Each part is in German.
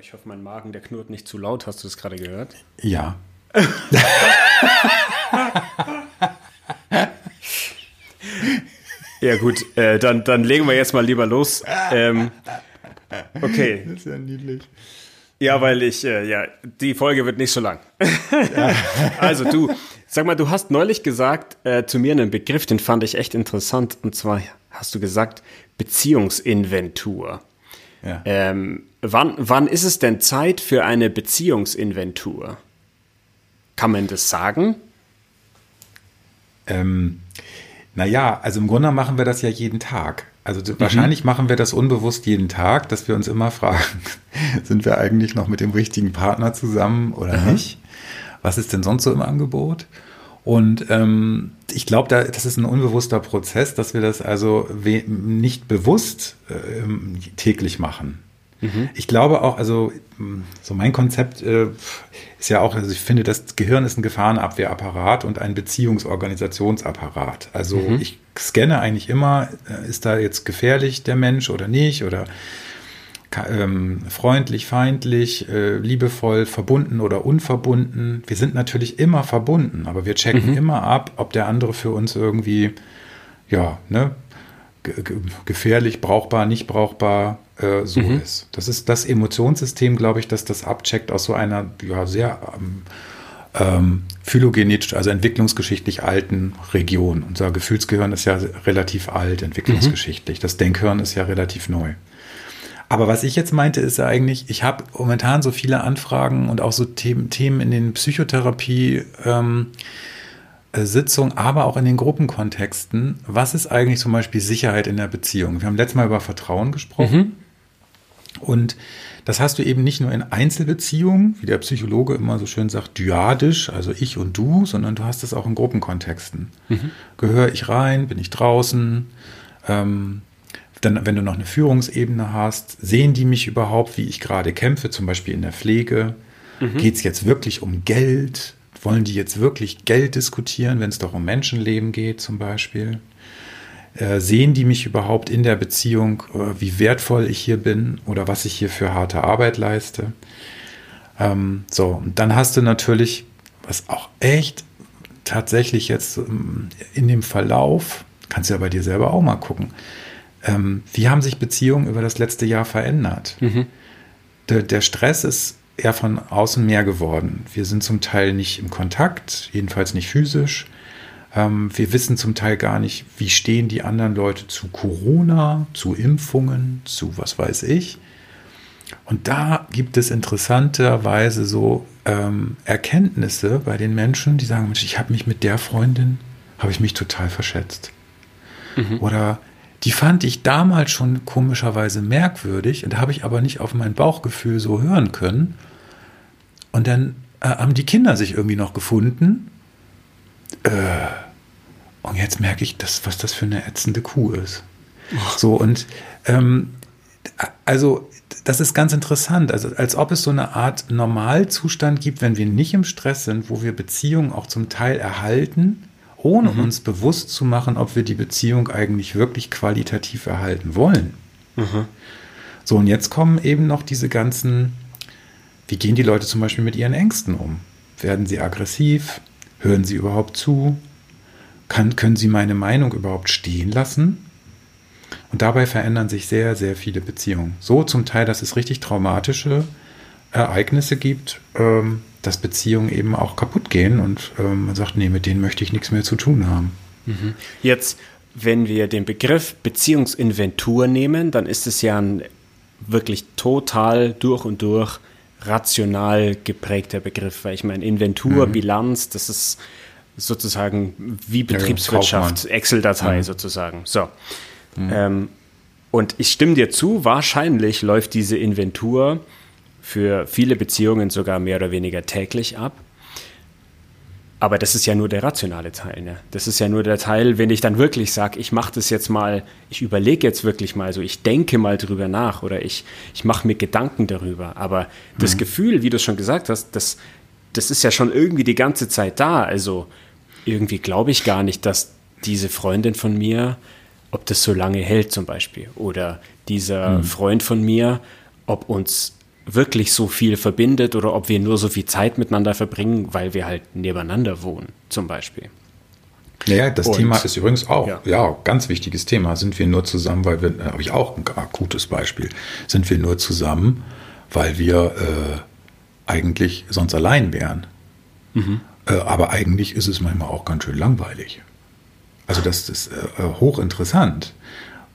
Ich hoffe, mein Magen, der knurrt nicht zu laut. Hast du das gerade gehört? Ja. ja gut, äh, dann, dann legen wir jetzt mal lieber los. Ähm, okay. Das ist ja niedlich. Ja, weil ich, äh, ja, die Folge wird nicht so lang. also du, sag mal, du hast neulich gesagt äh, zu mir einen Begriff, den fand ich echt interessant. Und zwar hast du gesagt Beziehungsinventur. Ja. Ähm, wann, wann ist es denn Zeit für eine Beziehungsinventur? Kann man das sagen? Ähm, naja, also im Grunde machen wir das ja jeden Tag. Also mhm. wahrscheinlich machen wir das unbewusst jeden Tag, dass wir uns immer fragen, sind wir eigentlich noch mit dem richtigen Partner zusammen oder mhm. nicht? Was ist denn sonst so im Angebot? Und ähm, ich glaube, da, das ist ein unbewusster Prozess, dass wir das also nicht bewusst äh, täglich machen. Mhm. Ich glaube auch, also so mein Konzept äh, ist ja auch, also ich finde, das Gehirn ist ein Gefahrenabwehrapparat und ein Beziehungsorganisationsapparat. Also mhm. ich scanne eigentlich immer, äh, ist da jetzt gefährlich der Mensch oder nicht oder ähm, freundlich, feindlich, äh, liebevoll, verbunden oder unverbunden. Wir sind natürlich immer verbunden, aber wir checken mhm. immer ab, ob der andere für uns irgendwie, ja, ne, gefährlich, brauchbar, nicht brauchbar äh, so mhm. ist. Das ist das Emotionssystem, glaube ich, dass das abcheckt aus so einer ja, sehr ähm, ähm, phylogenetisch, also entwicklungsgeschichtlich alten Region. Unser Gefühlsgehirn ist ja relativ alt, entwicklungsgeschichtlich. Mhm. Das Denkhirn ist ja relativ neu. Aber was ich jetzt meinte, ist ja eigentlich, ich habe momentan so viele Anfragen und auch so Themen, Themen in den Psychotherapie. Ähm, äh, Sitzung, aber auch in den Gruppenkontexten. Was ist eigentlich zum Beispiel Sicherheit in der Beziehung? Wir haben letztes Mal über Vertrauen gesprochen. Mhm. Und das hast du eben nicht nur in Einzelbeziehungen, wie der Psychologe immer so schön sagt, dyadisch, also ich und du, sondern du hast es auch in Gruppenkontexten. Mhm. Gehöre ich rein, bin ich draußen? Ähm, dann, wenn du noch eine Führungsebene hast, sehen die mich überhaupt, wie ich gerade kämpfe, zum Beispiel in der Pflege? Mhm. Geht es jetzt wirklich um Geld? Wollen die jetzt wirklich Geld diskutieren, wenn es doch um Menschenleben geht zum Beispiel? Äh, sehen die mich überhaupt in der Beziehung, äh, wie wertvoll ich hier bin oder was ich hier für harte Arbeit leiste? Ähm, so, und dann hast du natürlich, was auch echt tatsächlich jetzt ähm, in dem Verlauf, kannst du ja bei dir selber auch mal gucken, ähm, wie haben sich Beziehungen über das letzte Jahr verändert? Mhm. Der, der Stress ist eher von außen mehr geworden. Wir sind zum Teil nicht im Kontakt, jedenfalls nicht physisch. Ähm, wir wissen zum Teil gar nicht, wie stehen die anderen Leute zu Corona, zu Impfungen, zu was weiß ich. Und da gibt es interessanterweise so ähm, Erkenntnisse bei den Menschen, die sagen, Mensch, ich habe mich mit der Freundin, habe ich mich total verschätzt. Mhm. Oder die fand ich damals schon komischerweise merkwürdig und habe ich aber nicht auf mein Bauchgefühl so hören können. Und dann äh, haben die Kinder sich irgendwie noch gefunden. Äh, und jetzt merke ich, dass, was das für eine ätzende Kuh ist. Oh. So, und ähm, also das ist ganz interessant. Also als ob es so eine Art Normalzustand gibt, wenn wir nicht im Stress sind, wo wir Beziehungen auch zum Teil erhalten ohne mhm. uns bewusst zu machen, ob wir die Beziehung eigentlich wirklich qualitativ erhalten wollen. Mhm. So, und jetzt kommen eben noch diese ganzen, wie gehen die Leute zum Beispiel mit ihren Ängsten um? Werden sie aggressiv? Hören sie überhaupt zu? Kann, können sie meine Meinung überhaupt stehen lassen? Und dabei verändern sich sehr, sehr viele Beziehungen. So zum Teil, dass es richtig traumatische Ereignisse gibt, ähm, dass Beziehungen eben auch kaputt gehen und ähm, man sagt, nee, mit denen möchte ich nichts mehr zu tun haben. Mhm. Jetzt, wenn wir den Begriff Beziehungsinventur nehmen, dann ist es ja ein wirklich total durch und durch rational geprägter Begriff, weil ich meine, Inventur, mhm. Bilanz, das ist sozusagen wie Betriebswirtschaft, ja, Excel-Datei mhm. sozusagen. So. Mhm. Ähm, und ich stimme dir zu, wahrscheinlich läuft diese Inventur für viele Beziehungen sogar mehr oder weniger täglich ab. Aber das ist ja nur der rationale Teil. Ne? Das ist ja nur der Teil, wenn ich dann wirklich sage, ich mache das jetzt mal, ich überlege jetzt wirklich mal so, ich denke mal drüber nach oder ich, ich mache mir Gedanken darüber. Aber das mhm. Gefühl, wie du schon gesagt hast, das, das ist ja schon irgendwie die ganze Zeit da. Also irgendwie glaube ich gar nicht, dass diese Freundin von mir, ob das so lange hält zum Beispiel, oder dieser mhm. Freund von mir, ob uns wirklich so viel verbindet oder ob wir nur so viel Zeit miteinander verbringen, weil wir halt nebeneinander wohnen, zum Beispiel. Ja, das Und, Thema ist übrigens auch, ja. ja. ganz wichtiges Thema. Sind wir nur zusammen, weil wir, habe ich auch ein akutes Beispiel, sind wir nur zusammen, weil wir äh, eigentlich sonst allein wären. Mhm. Äh, aber eigentlich ist es manchmal auch ganz schön langweilig. Also das ist äh, hochinteressant,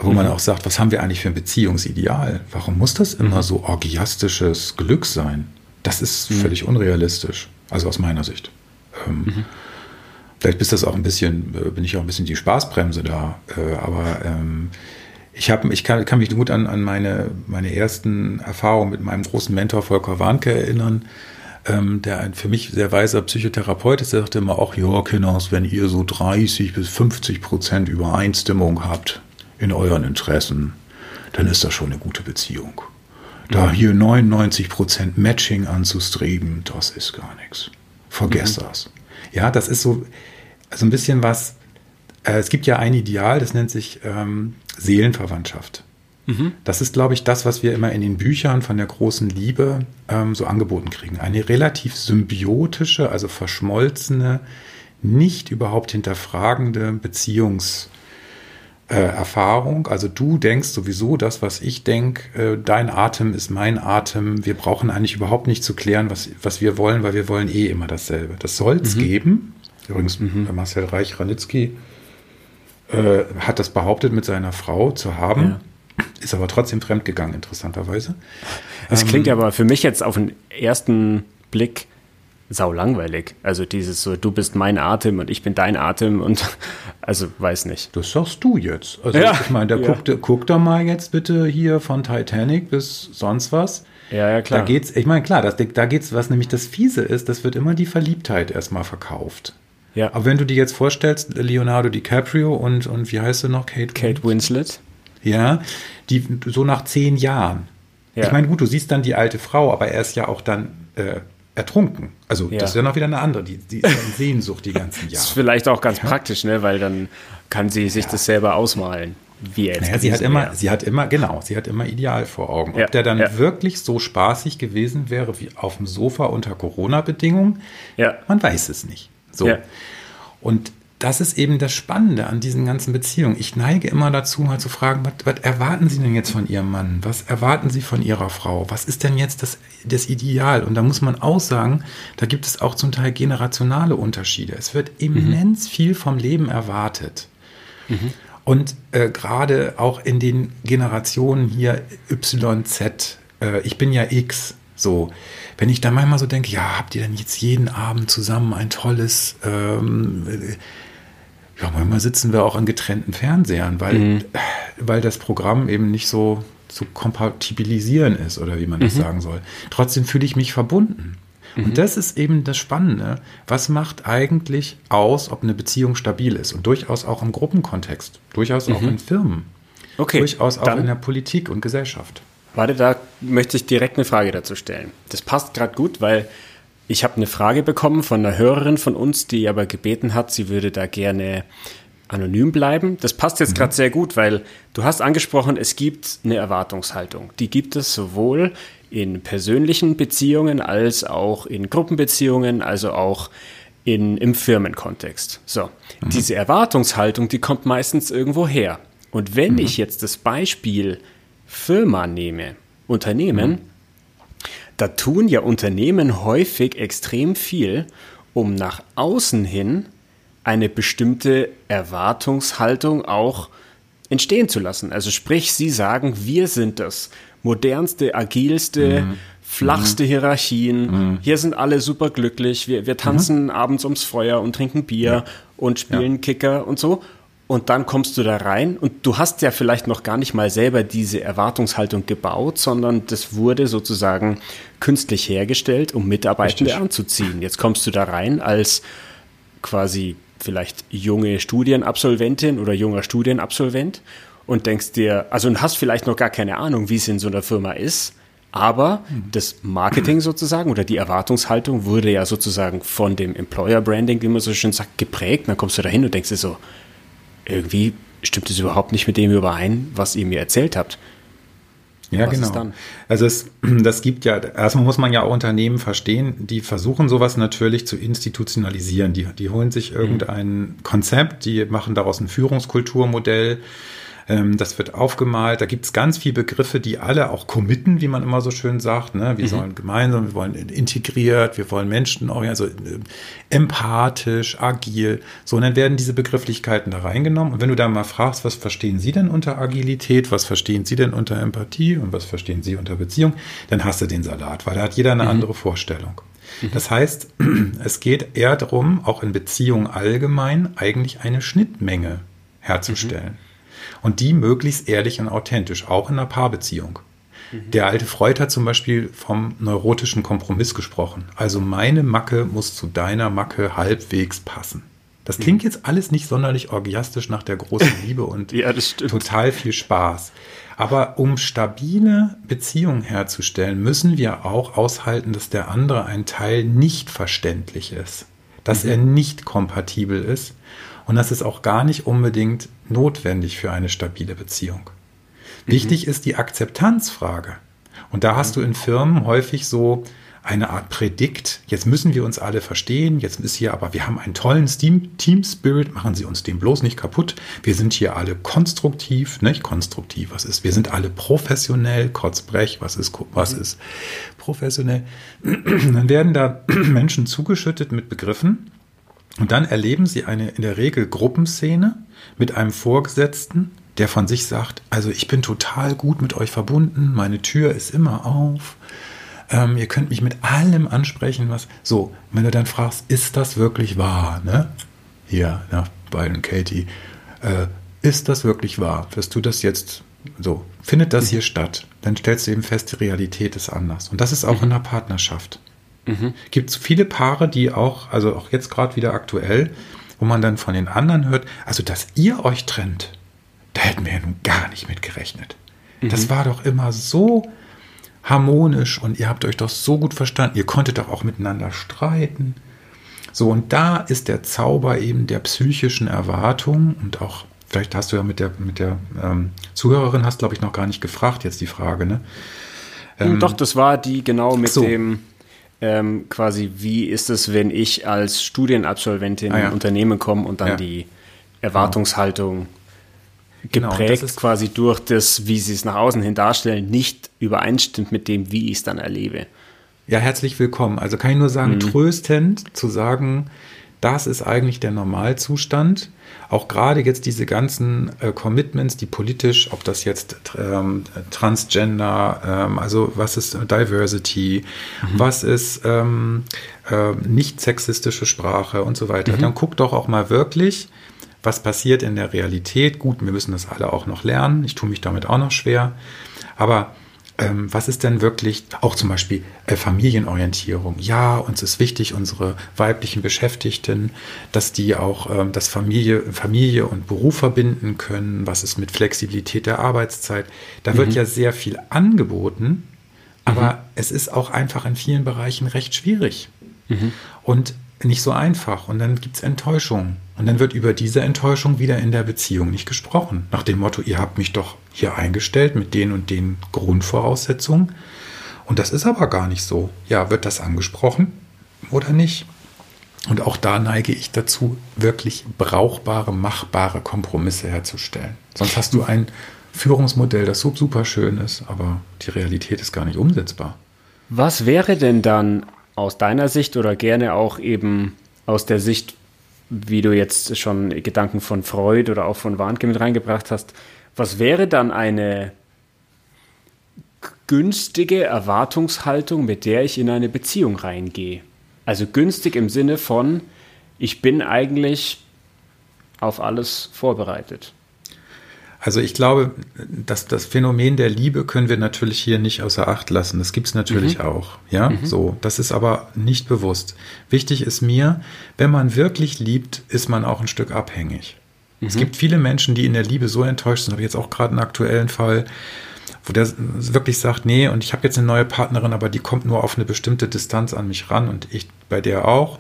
wo mhm. man auch sagt, was haben wir eigentlich für ein Beziehungsideal? Warum muss das immer mhm. so orgiastisches Glück sein? Das ist mhm. völlig unrealistisch, also aus meiner Sicht. Ähm, mhm. Vielleicht bist das auch ein bisschen, äh, bin ich auch ein bisschen die Spaßbremse da, äh, aber ähm, ich, hab, ich kann, kann, mich gut an, an meine, meine ersten Erfahrungen mit meinem großen Mentor Volker Warnke erinnern, ähm, der ein für mich sehr weiser Psychotherapeut ist. Der sagte immer auch, ja, Kinders, wenn ihr so 30 bis 50 Prozent Übereinstimmung habt in euren Interessen, dann ist das schon eine gute Beziehung. Da hier 99 Prozent Matching anzustreben, das ist gar nichts. Vergesst mhm. das. Ja, das ist so, so ein bisschen was, äh, es gibt ja ein Ideal, das nennt sich ähm, Seelenverwandtschaft. Mhm. Das ist, glaube ich, das, was wir immer in den Büchern von der großen Liebe ähm, so angeboten kriegen. Eine relativ symbiotische, also verschmolzene, nicht überhaupt hinterfragende Beziehungserfahrung. Äh, also du denkst sowieso das, was ich denke. Äh, dein Atem ist mein Atem. Wir brauchen eigentlich überhaupt nicht zu klären, was, was wir wollen, weil wir wollen eh immer dasselbe. Das soll es mhm. geben. Übrigens, mhm. Marcel Reich-Ranitzky äh, hat das behauptet, mit seiner Frau zu haben. Ja. Ist aber trotzdem fremdgegangen, interessanterweise. Das ähm, klingt aber für mich jetzt auf den ersten Blick sau langweilig. Also dieses so, du bist mein Atem und ich bin dein Atem und also weiß nicht. Das sagst du jetzt. Also ja, ich meine, da ja. guck, guck doch mal jetzt bitte hier von Titanic bis sonst was. Ja, ja, klar. Da geht's, ich meine, klar, das, da geht's, was nämlich das Fiese ist, das wird immer die Verliebtheit erstmal verkauft. Ja. Aber wenn du dir jetzt vorstellst, Leonardo DiCaprio und, und wie heißt du noch? Kate, Kate Winslet. Ja, die so nach zehn Jahren. Ja. Ich meine, gut, du siehst dann die alte Frau, aber er ist ja auch dann äh, ertrunken. Also ja. das ist ja noch wieder eine andere, die, die Sehnsucht die ganzen Jahre. Das ist vielleicht auch ganz ja. praktisch, ne? weil dann kann sie sich das selber ausmalen. Wie er jetzt naja, sie hat immer, sie hat immer, genau, sie hat immer ideal vor Augen. Ob der dann wirklich so spaßig gewesen wäre wie auf dem Sofa unter Corona-Bedingungen, man weiß es nicht. So. Ja. Und das ist eben das Spannende an diesen ganzen Beziehungen. Ich neige immer dazu, mal zu fragen, was, was, erwarten Sie denn jetzt von Ihrem Mann? Was erwarten Sie von Ihrer Frau? Was ist denn jetzt das, das Ideal? Und da muss man auch sagen, da gibt es auch zum Teil generationale Unterschiede. Es wird immens mhm. viel vom Leben erwartet. Mhm. Und äh, gerade auch in den Generationen hier YZ, äh, ich bin ja X, so, wenn ich da manchmal so denke, ja, habt ihr denn jetzt jeden Abend zusammen ein tolles, ähm, ja, manchmal sitzen wir auch an getrennten Fernsehern, weil, mhm. weil das Programm eben nicht so zu kompatibilisieren ist oder wie man das mhm. sagen soll. Trotzdem fühle ich mich verbunden. Mhm. Und das ist eben das Spannende. Was macht eigentlich aus, ob eine Beziehung stabil ist? Und durchaus auch im Gruppenkontext, durchaus auch mhm. in Firmen, okay, durchaus auch in der Politik und Gesellschaft. Warte, da möchte ich direkt eine Frage dazu stellen. Das passt gerade gut, weil ich habe eine Frage bekommen von einer Hörerin von uns, die aber gebeten hat, sie würde da gerne anonym bleiben. Das passt jetzt mhm. gerade sehr gut, weil du hast angesprochen, es gibt eine Erwartungshaltung. Die gibt es sowohl in persönlichen Beziehungen als auch in Gruppenbeziehungen, also auch in, im Firmenkontext. So, mhm. diese Erwartungshaltung, die kommt meistens irgendwo her. Und wenn mhm. ich jetzt das Beispiel Firma nehme, Unternehmen, mhm. Da tun ja Unternehmen häufig extrem viel, um nach außen hin eine bestimmte Erwartungshaltung auch entstehen zu lassen. Also sprich, sie sagen, wir sind das modernste, agilste, mhm. flachste mhm. Hierarchien. Mhm. Hier sind alle super glücklich. Wir, wir tanzen mhm. abends ums Feuer und trinken Bier ja. und spielen ja. Kicker und so und dann kommst du da rein und du hast ja vielleicht noch gar nicht mal selber diese Erwartungshaltung gebaut, sondern das wurde sozusagen künstlich hergestellt, um Mitarbeitende Richtig. anzuziehen. Jetzt kommst du da rein als quasi vielleicht junge Studienabsolventin oder junger Studienabsolvent und denkst dir, also und hast vielleicht noch gar keine Ahnung, wie es in so einer Firma ist, aber mhm. das Marketing sozusagen oder die Erwartungshaltung wurde ja sozusagen von dem Employer Branding, wie man so schön sagt, geprägt. Dann kommst du da hin und denkst dir so, irgendwie stimmt es überhaupt nicht mit dem überein, was ihr mir erzählt habt. Ja, Was genau. Also es, das gibt ja, erstmal muss man ja auch Unternehmen verstehen, die versuchen sowas natürlich zu institutionalisieren. Die, die holen sich mhm. irgendein Konzept, die machen daraus ein Führungskulturmodell ähm, das wird aufgemalt. Da gibt es ganz viele Begriffe, die alle auch committen, wie man immer so schön sagt. Ne? Wir mhm. sollen gemeinsam, wir wollen integriert, wir wollen Menschen, also äh, empathisch, agil. So, und dann werden diese Begrifflichkeiten da reingenommen. Und wenn du da mal fragst, was verstehen Sie denn unter Agilität, was verstehen Sie denn unter Empathie und was verstehen Sie unter Beziehung, dann hast du den Salat, weil da hat jeder eine mhm. andere Vorstellung. Mhm. Das heißt, es geht eher darum, auch in Beziehungen allgemein eigentlich eine Schnittmenge herzustellen. Mhm und die möglichst ehrlich und authentisch, auch in einer Paarbeziehung. Mhm. Der alte Freud hat zum Beispiel vom neurotischen Kompromiss gesprochen. Also meine Macke muss zu deiner Macke halbwegs passen. Das mhm. klingt jetzt alles nicht sonderlich orgiastisch nach der großen Liebe und ja, total viel Spaß. Aber um stabile Beziehungen herzustellen, müssen wir auch aushalten, dass der andere ein Teil nicht verständlich ist, dass mhm. er nicht kompatibel ist und das ist auch gar nicht unbedingt notwendig für eine stabile Beziehung. Mhm. Wichtig ist die Akzeptanzfrage. Und da hast du in Firmen häufig so eine Art Prädikt. Jetzt müssen wir uns alle verstehen. Jetzt ist hier aber, wir haben einen tollen Team, Team Spirit. Machen Sie uns den bloß nicht kaputt. Wir sind hier alle konstruktiv, nicht konstruktiv. Was ist? Wir sind alle professionell. Kotzbrech. Was ist, was mhm. ist professionell? Dann werden da Menschen zugeschüttet mit Begriffen. Und dann erleben sie eine in der Regel Gruppenszene mit einem Vorgesetzten, der von sich sagt, also ich bin total gut mit euch verbunden, meine Tür ist immer auf, ähm, ihr könnt mich mit allem ansprechen, was. So, wenn du dann fragst, ist das wirklich wahr, ne? Hier, ja, Byron Katie, äh, ist das wirklich wahr? Wirst du das jetzt so? Findet das mhm. hier statt? Dann stellst du eben fest, die Realität ist anders. Und das ist auch mhm. in der Partnerschaft. Mhm. Gibt es viele Paare, die auch, also auch jetzt gerade wieder aktuell, wo man dann von den anderen hört, also dass ihr euch trennt, da hätten wir ja nun gar nicht mit gerechnet. Mhm. Das war doch immer so harmonisch und ihr habt euch doch so gut verstanden. Ihr konntet doch auch miteinander streiten. So, und da ist der Zauber eben der psychischen Erwartung und auch, vielleicht hast du ja mit der, mit der ähm, Zuhörerin, hast glaube ich noch gar nicht gefragt, jetzt die Frage, ne? Ähm, Doch, das war die genau mit so. dem ähm, quasi, wie ist es, wenn ich als Studienabsolventin ah, ja. in ein Unternehmen komme und dann ja. die Erwartungshaltung genau. geprägt genau, quasi durch das, wie sie es nach außen hin darstellen, nicht übereinstimmt mit dem, wie ich es dann erlebe. Ja, herzlich willkommen. Also kann ich nur sagen, mhm. tröstend zu sagen, das ist eigentlich der Normalzustand. Auch gerade jetzt diese ganzen äh, Commitments, die politisch, ob das jetzt ähm, Transgender, ähm, also was ist Diversity, mhm. was ist ähm, äh, nicht sexistische Sprache und so weiter, mhm. dann guck doch auch mal wirklich, was passiert in der Realität. Gut, wir müssen das alle auch noch lernen. Ich tue mich damit auch noch schwer. Aber was ist denn wirklich auch zum Beispiel äh, Familienorientierung? Ja, uns ist wichtig, unsere weiblichen Beschäftigten, dass die auch ähm, das Familie, Familie und Beruf verbinden können. Was ist mit Flexibilität der Arbeitszeit? Da mhm. wird ja sehr viel angeboten, aber mhm. es ist auch einfach in vielen Bereichen recht schwierig. Mhm. Und nicht so einfach. Und dann gibt es Enttäuschung. Und dann wird über diese Enttäuschung wieder in der Beziehung nicht gesprochen. Nach dem Motto, ihr habt mich doch hier eingestellt mit den und den Grundvoraussetzungen. Und das ist aber gar nicht so. Ja, wird das angesprochen oder nicht? Und auch da neige ich dazu, wirklich brauchbare, machbare Kompromisse herzustellen. Sonst hast du ein Führungsmodell, das so super schön ist, aber die Realität ist gar nicht umsetzbar. Was wäre denn dann aus deiner Sicht oder gerne auch eben aus der Sicht, wie du jetzt schon Gedanken von Freud oder auch von Warnke mit reingebracht hast, was wäre dann eine günstige Erwartungshaltung, mit der ich in eine Beziehung reingehe? Also günstig im Sinne von, ich bin eigentlich auf alles vorbereitet. Also ich glaube, dass das Phänomen der Liebe können wir natürlich hier nicht außer Acht lassen. Das gibt es natürlich mhm. auch. Ja, mhm. so. Das ist aber nicht bewusst. Wichtig ist mir, wenn man wirklich liebt, ist man auch ein Stück abhängig. Mhm. Es gibt viele Menschen, die in der Liebe so enttäuscht sind. Habe jetzt auch gerade einen aktuellen Fall, wo der wirklich sagt, nee, und ich habe jetzt eine neue Partnerin, aber die kommt nur auf eine bestimmte Distanz an mich ran und ich bei der auch.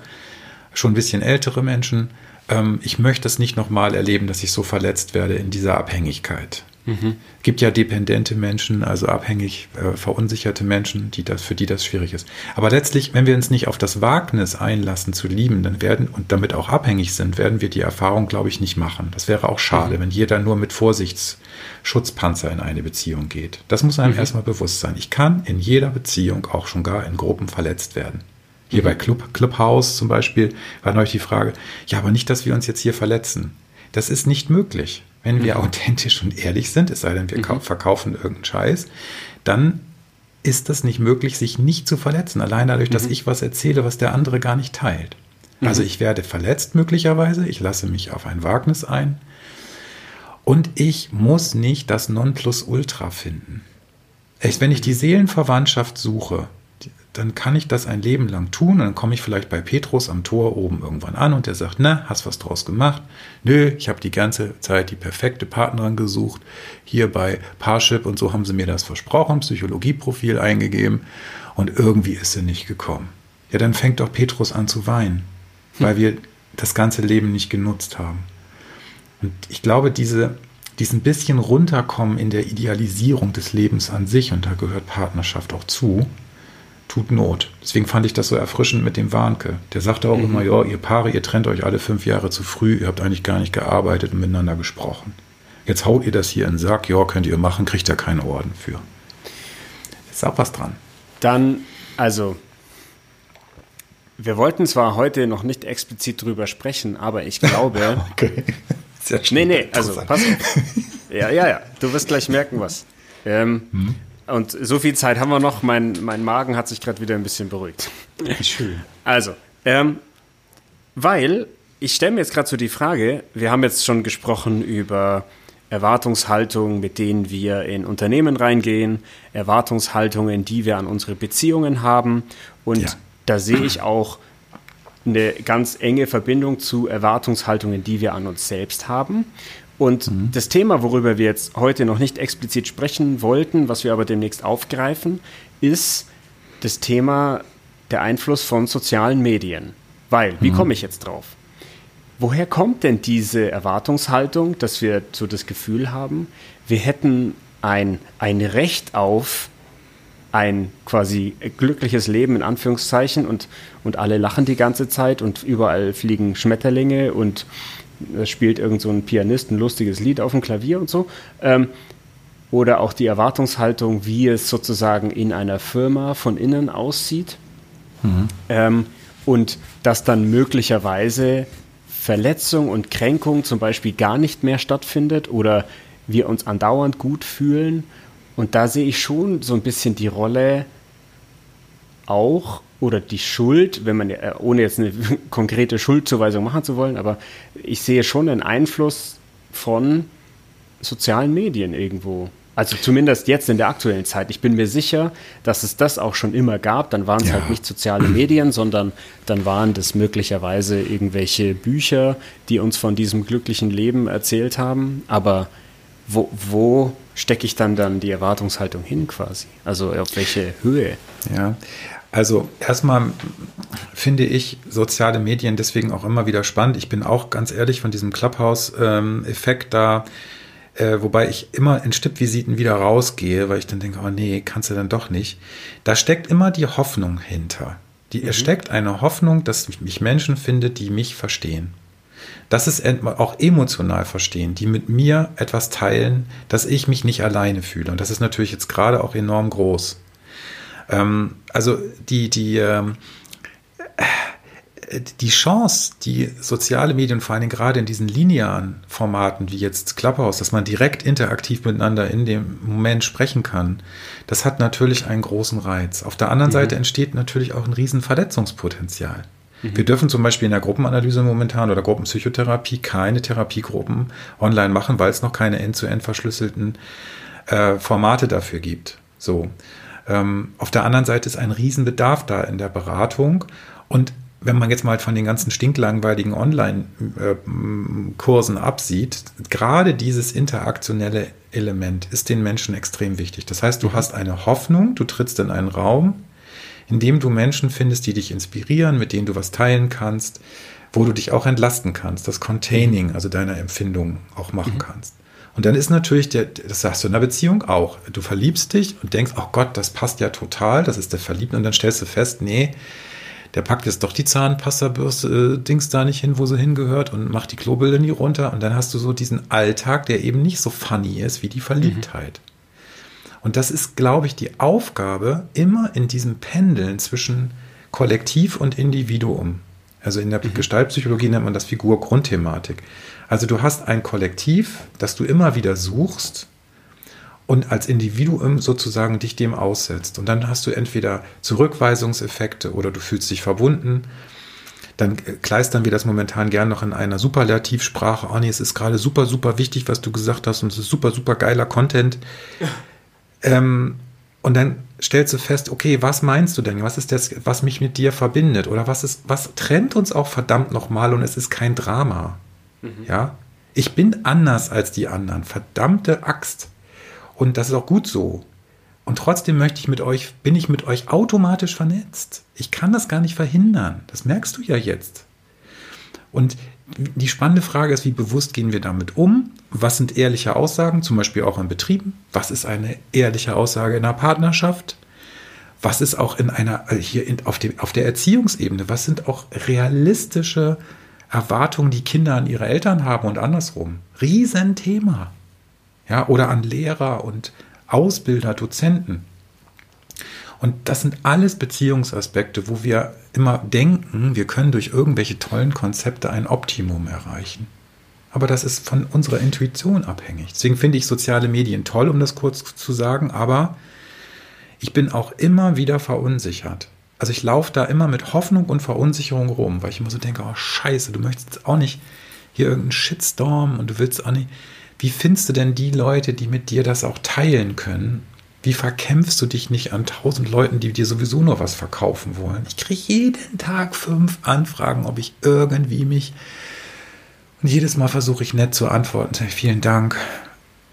Schon ein bisschen ältere Menschen ähm, ich möchte es nicht nochmal erleben, dass ich so verletzt werde in dieser Abhängigkeit. Mhm. Gibt ja dependente Menschen, also abhängig äh, verunsicherte Menschen, die das, für die das schwierig ist. Aber letztlich, wenn wir uns nicht auf das Wagnis einlassen zu lieben, dann werden und damit auch abhängig sind, werden wir die Erfahrung, glaube ich, nicht machen. Das wäre auch schade, mhm. wenn jeder nur mit Vorsichtsschutzpanzer in eine Beziehung geht. Das muss einem mhm. erstmal bewusst sein. Ich kann in jeder Beziehung auch schon gar in Gruppen verletzt werden. Hier mhm. bei Club, Clubhouse zum Beispiel war neulich die Frage, ja, aber nicht, dass wir uns jetzt hier verletzen. Das ist nicht möglich. Wenn wir mhm. authentisch und ehrlich sind, es sei denn, wir mhm. verkaufen irgendeinen Scheiß, dann ist das nicht möglich, sich nicht zu verletzen. Allein dadurch, dass mhm. ich was erzähle, was der andere gar nicht teilt. Mhm. Also ich werde verletzt möglicherweise, ich lasse mich auf ein Wagnis ein und ich muss nicht das Nonplusultra finden. Echt, wenn ich die Seelenverwandtschaft suche, dann kann ich das ein Leben lang tun. Und dann komme ich vielleicht bei Petrus am Tor oben irgendwann an und der sagt, na, hast was draus gemacht? Nö, ich habe die ganze Zeit die perfekte Partnerin gesucht. Hier bei Parship und so haben sie mir das versprochen, Psychologieprofil eingegeben und irgendwie ist sie nicht gekommen. Ja, dann fängt doch Petrus an zu weinen, weil wir das ganze Leben nicht genutzt haben. Und ich glaube, diese, diesen bisschen runterkommen in der Idealisierung des Lebens an sich, und da gehört Partnerschaft auch zu, tut Not. Deswegen fand ich das so erfrischend mit dem Warnke. Der sagte auch mhm. immer, ja, ihr Paare, ihr trennt euch alle fünf Jahre zu früh, ihr habt eigentlich gar nicht gearbeitet und miteinander gesprochen. Jetzt haut ihr das hier in den Sack, ja, könnt ihr machen, kriegt ihr keinen Orden für. Ist auch was dran. Dann, also, wir wollten zwar heute noch nicht explizit drüber sprechen, aber ich glaube. okay. Sehr schön. Nee, nee, also pass auf. Ja, ja, ja. Du wirst gleich merken, was. Ähm, hm. Und so viel Zeit haben wir noch. Mein, mein Magen hat sich gerade wieder ein bisschen beruhigt. Schön. Also, ähm, weil ich stelle mir jetzt gerade so die Frage, wir haben jetzt schon gesprochen über Erwartungshaltungen, mit denen wir in Unternehmen reingehen, Erwartungshaltungen, die wir an unsere Beziehungen haben. Und ja. da sehe ich auch eine ganz enge Verbindung zu Erwartungshaltungen, die wir an uns selbst haben. Und mhm. das Thema, worüber wir jetzt heute noch nicht explizit sprechen wollten, was wir aber demnächst aufgreifen, ist das Thema der Einfluss von sozialen Medien. Weil, wie mhm. komme ich jetzt drauf? Woher kommt denn diese Erwartungshaltung, dass wir so das Gefühl haben, wir hätten ein, ein Recht auf ein quasi glückliches Leben in Anführungszeichen und, und alle lachen die ganze Zeit und überall fliegen Schmetterlinge und da spielt irgend so ein Pianist ein lustiges Lied auf dem Klavier und so. Ähm, oder auch die Erwartungshaltung, wie es sozusagen in einer Firma von innen aussieht. Mhm. Ähm, und dass dann möglicherweise Verletzung und Kränkung zum Beispiel gar nicht mehr stattfindet oder wir uns andauernd gut fühlen. Und da sehe ich schon so ein bisschen die Rolle auch oder die Schuld, wenn man äh, ohne jetzt eine konkrete Schuldzuweisung machen zu wollen, aber ich sehe schon einen Einfluss von sozialen Medien irgendwo. Also zumindest jetzt in der aktuellen Zeit. Ich bin mir sicher, dass es das auch schon immer gab. Dann waren es ja. halt nicht soziale Medien, sondern dann waren das möglicherweise irgendwelche Bücher, die uns von diesem glücklichen Leben erzählt haben. Aber wo, wo stecke ich dann dann die Erwartungshaltung hin quasi? Also auf welche Höhe? Ja, also erstmal finde ich soziale Medien deswegen auch immer wieder spannend. Ich bin auch ganz ehrlich von diesem Clubhouse-Effekt da, äh, wobei ich immer in Stippvisiten wieder rausgehe, weil ich dann denke, oh nee, kannst du dann doch nicht. Da steckt immer die Hoffnung hinter. Die, mhm. steckt eine Hoffnung, dass mich Menschen findet, die mich verstehen. Das ist auch emotional verstehen, die mit mir etwas teilen, dass ich mich nicht alleine fühle. Und das ist natürlich jetzt gerade auch enorm groß. Ähm, also die, die, ähm, die Chance, die soziale Medien, vor allem gerade in diesen linearen Formaten wie jetzt Clubhouse, dass man direkt interaktiv miteinander in dem Moment sprechen kann, das hat natürlich einen großen Reiz. Auf der anderen mhm. Seite entsteht natürlich auch ein riesen Verletzungspotenzial. Mhm. Wir dürfen zum Beispiel in der Gruppenanalyse momentan oder Gruppenpsychotherapie keine Therapiegruppen online machen, weil es noch keine end-zu-end -end verschlüsselten äh, Formate dafür gibt. So. Ähm, auf der anderen Seite ist ein Riesenbedarf da in der Beratung und wenn man jetzt mal von den ganzen stinklangweiligen Online-Kursen absieht, gerade dieses interaktionelle Element ist den Menschen extrem wichtig. Das heißt, du mhm. hast eine Hoffnung, du trittst in einen Raum, in dem du Menschen findest, die dich inspirieren, mit denen du was teilen kannst, wo du dich auch entlasten kannst, das Containing, also deiner Empfindung auch machen mhm. kannst. Und dann ist natürlich, der, das sagst du in der Beziehung auch, du verliebst dich und denkst, oh Gott, das passt ja total, das ist der Verliebte. Und dann stellst du fest, nee, der packt jetzt doch die Zahnpasta-Dings äh, da nicht hin, wo sie hingehört und macht die Klobilder nie runter. Und dann hast du so diesen Alltag, der eben nicht so funny ist wie die Verliebtheit. Mhm. Und das ist, glaube ich, die Aufgabe, immer in diesem Pendeln zwischen Kollektiv und Individuum. Also in der mhm. Gestaltpsychologie nennt man das Figur-Grundthematik. Also du hast ein Kollektiv, das du immer wieder suchst und als Individuum sozusagen dich dem aussetzt. Und dann hast du entweder Zurückweisungseffekte oder du fühlst dich verbunden. Dann kleistern wir das momentan gern noch in einer Superlativsprache. Oh nee, es ist gerade super, super wichtig, was du gesagt hast und es ist super, super geiler Content. Ähm, und dann stellst du fest, okay, was meinst du denn? Was ist das, was mich mit dir verbindet? Oder was ist, was trennt uns auch verdammt nochmal und es ist kein Drama? Mhm. Ja, ich bin anders als die anderen. Verdammte Axt. Und das ist auch gut so. Und trotzdem möchte ich mit euch, bin ich mit euch automatisch vernetzt. Ich kann das gar nicht verhindern. Das merkst du ja jetzt. Und die spannende Frage ist, wie bewusst gehen wir damit um? Was sind ehrliche Aussagen, zum Beispiel auch in Betrieben? Was ist eine ehrliche Aussage in einer Partnerschaft? Was ist auch in einer, äh, hier in, auf, dem, auf der Erziehungsebene? Was sind auch realistische Erwartungen, die Kinder an ihre Eltern haben und andersrum. Riesenthema. Ja, oder an Lehrer und Ausbilder, Dozenten. Und das sind alles Beziehungsaspekte, wo wir immer denken, wir können durch irgendwelche tollen Konzepte ein Optimum erreichen. Aber das ist von unserer Intuition abhängig. Deswegen finde ich soziale Medien toll, um das kurz zu sagen, aber ich bin auch immer wieder verunsichert. Also ich laufe da immer mit Hoffnung und Verunsicherung rum, weil ich immer so denke, oh scheiße, du möchtest auch nicht hier irgendeinen Shitstorm und du willst auch nicht. Wie findest du denn die Leute, die mit dir das auch teilen können? Wie verkämpfst du dich nicht an tausend Leuten, die dir sowieso nur was verkaufen wollen? Ich kriege jeden Tag fünf Anfragen, ob ich irgendwie mich. Und jedes Mal versuche ich nett zu antworten. Vielen Dank.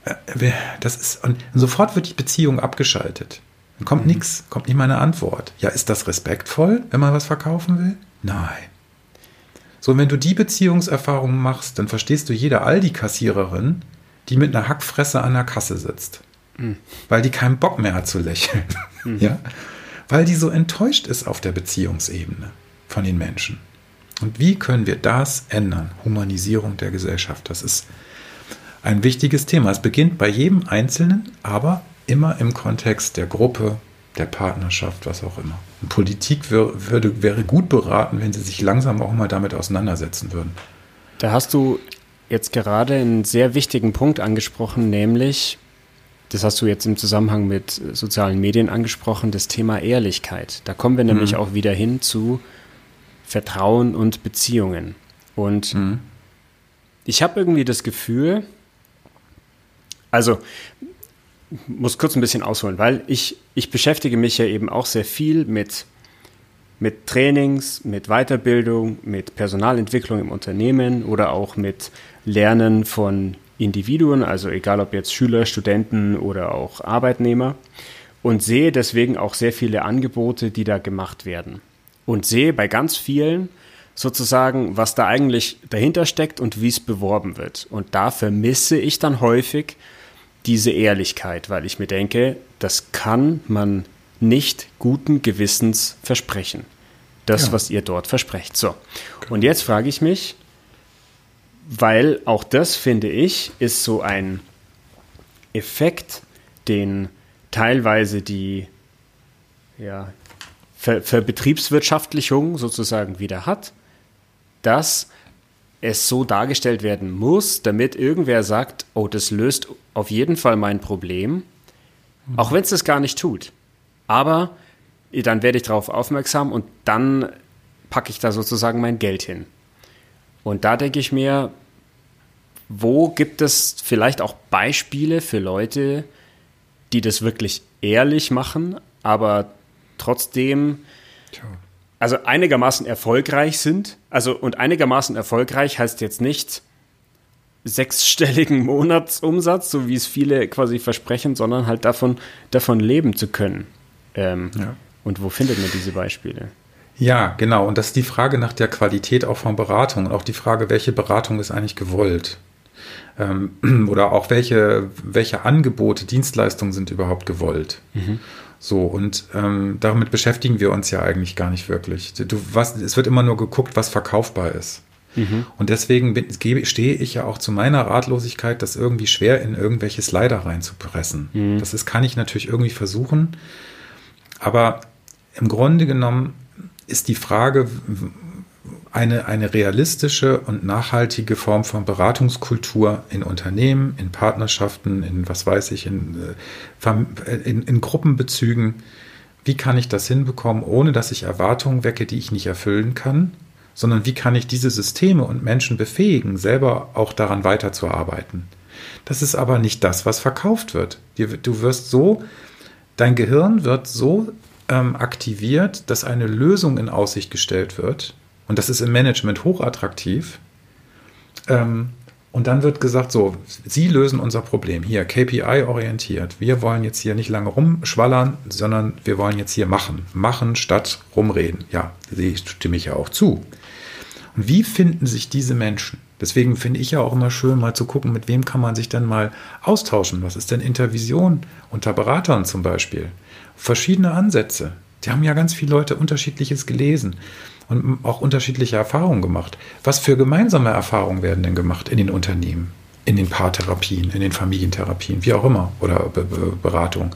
Äh, das ist, und sofort wird die Beziehung abgeschaltet. Dann kommt mhm. nichts, kommt nicht mal eine Antwort. Ja, ist das respektvoll, wenn man was verkaufen will? Nein. So, und wenn du die Beziehungserfahrung machst, dann verstehst du jede Aldi-Kassiererin, die mit einer Hackfresse an der Kasse sitzt. Mhm. Weil die keinen Bock mehr hat zu lächeln. Mhm. Ja? Weil die so enttäuscht ist auf der Beziehungsebene von den Menschen. Und wie können wir das ändern? Humanisierung der Gesellschaft. Das ist ein wichtiges Thema. Es beginnt bei jedem Einzelnen, aber immer im Kontext der Gruppe, der Partnerschaft, was auch immer. Und Politik wär, würde, wäre gut beraten, wenn sie sich langsam auch mal damit auseinandersetzen würden. Da hast du jetzt gerade einen sehr wichtigen Punkt angesprochen, nämlich, das hast du jetzt im Zusammenhang mit sozialen Medien angesprochen, das Thema Ehrlichkeit. Da kommen wir mhm. nämlich auch wieder hin zu Vertrauen und Beziehungen. Und mhm. ich habe irgendwie das Gefühl, also muss kurz ein bisschen ausholen, weil ich, ich beschäftige mich ja eben auch sehr viel mit, mit Trainings, mit Weiterbildung, mit Personalentwicklung im Unternehmen oder auch mit Lernen von Individuen, also egal ob jetzt Schüler, Studenten oder auch Arbeitnehmer und sehe deswegen auch sehr viele Angebote, die da gemacht werden. Und sehe bei ganz vielen sozusagen, was da eigentlich dahinter steckt und wie es beworben wird. Und da vermisse ich dann häufig diese Ehrlichkeit, weil ich mir denke, das kann man nicht guten Gewissens versprechen. Das, ja. was ihr dort versprecht. So. Genau. Und jetzt frage ich mich, weil auch das, finde ich, ist so ein Effekt, den teilweise die ja, Ver Verbetriebswirtschaftlichung sozusagen wieder hat, dass es so dargestellt werden muss, damit irgendwer sagt, oh, das löst auf jeden Fall mein Problem, auch wenn es das gar nicht tut. Aber dann werde ich darauf aufmerksam und dann packe ich da sozusagen mein Geld hin. Und da denke ich mir, wo gibt es vielleicht auch Beispiele für Leute, die das wirklich ehrlich machen, aber trotzdem also einigermaßen erfolgreich sind. Also und einigermaßen erfolgreich heißt jetzt nicht sechsstelligen Monatsumsatz, so wie es viele quasi versprechen, sondern halt davon, davon leben zu können. Ähm, ja. Und wo findet man diese Beispiele? Ja, genau. Und das ist die Frage nach der Qualität auch von Beratung und auch die Frage, welche Beratung ist eigentlich gewollt. Ähm, oder auch welche, welche Angebote, Dienstleistungen sind überhaupt gewollt. Mhm. So, und ähm, damit beschäftigen wir uns ja eigentlich gar nicht wirklich. Du, was, es wird immer nur geguckt, was verkaufbar ist. Mhm. Und deswegen bin, stehe ich ja auch zu meiner Ratlosigkeit, das irgendwie schwer in irgendwelche Slider reinzupressen. Mhm. Das ist, kann ich natürlich irgendwie versuchen. Aber im Grunde genommen ist die Frage, eine, eine realistische und nachhaltige Form von Beratungskultur in Unternehmen, in Partnerschaften, in was weiß ich, in, äh, in, in Gruppenbezügen. Wie kann ich das hinbekommen, ohne dass ich Erwartungen wecke, die ich nicht erfüllen kann? Sondern wie kann ich diese Systeme und Menschen befähigen, selber auch daran weiterzuarbeiten? Das ist aber nicht das, was verkauft wird. Du wirst so, dein Gehirn wird so ähm, aktiviert, dass eine Lösung in Aussicht gestellt wird, und das ist im Management hochattraktiv. Ähm, und dann wird gesagt, so, Sie lösen unser Problem hier, KPI-orientiert. Wir wollen jetzt hier nicht lange rumschwallern, sondern wir wollen jetzt hier machen. Machen statt rumreden. Ja, stimme ich ja auch zu. Und wie finden sich diese Menschen? Deswegen finde ich ja auch immer schön, mal zu gucken, mit wem kann man sich denn mal austauschen. Was ist denn Intervision unter Beratern zum Beispiel? Verschiedene Ansätze. Die haben ja ganz viele Leute unterschiedliches gelesen und auch unterschiedliche Erfahrungen gemacht. Was für gemeinsame Erfahrungen werden denn gemacht in den Unternehmen, in den Paartherapien, in den Familientherapien, wie auch immer, oder Be Be Beratung.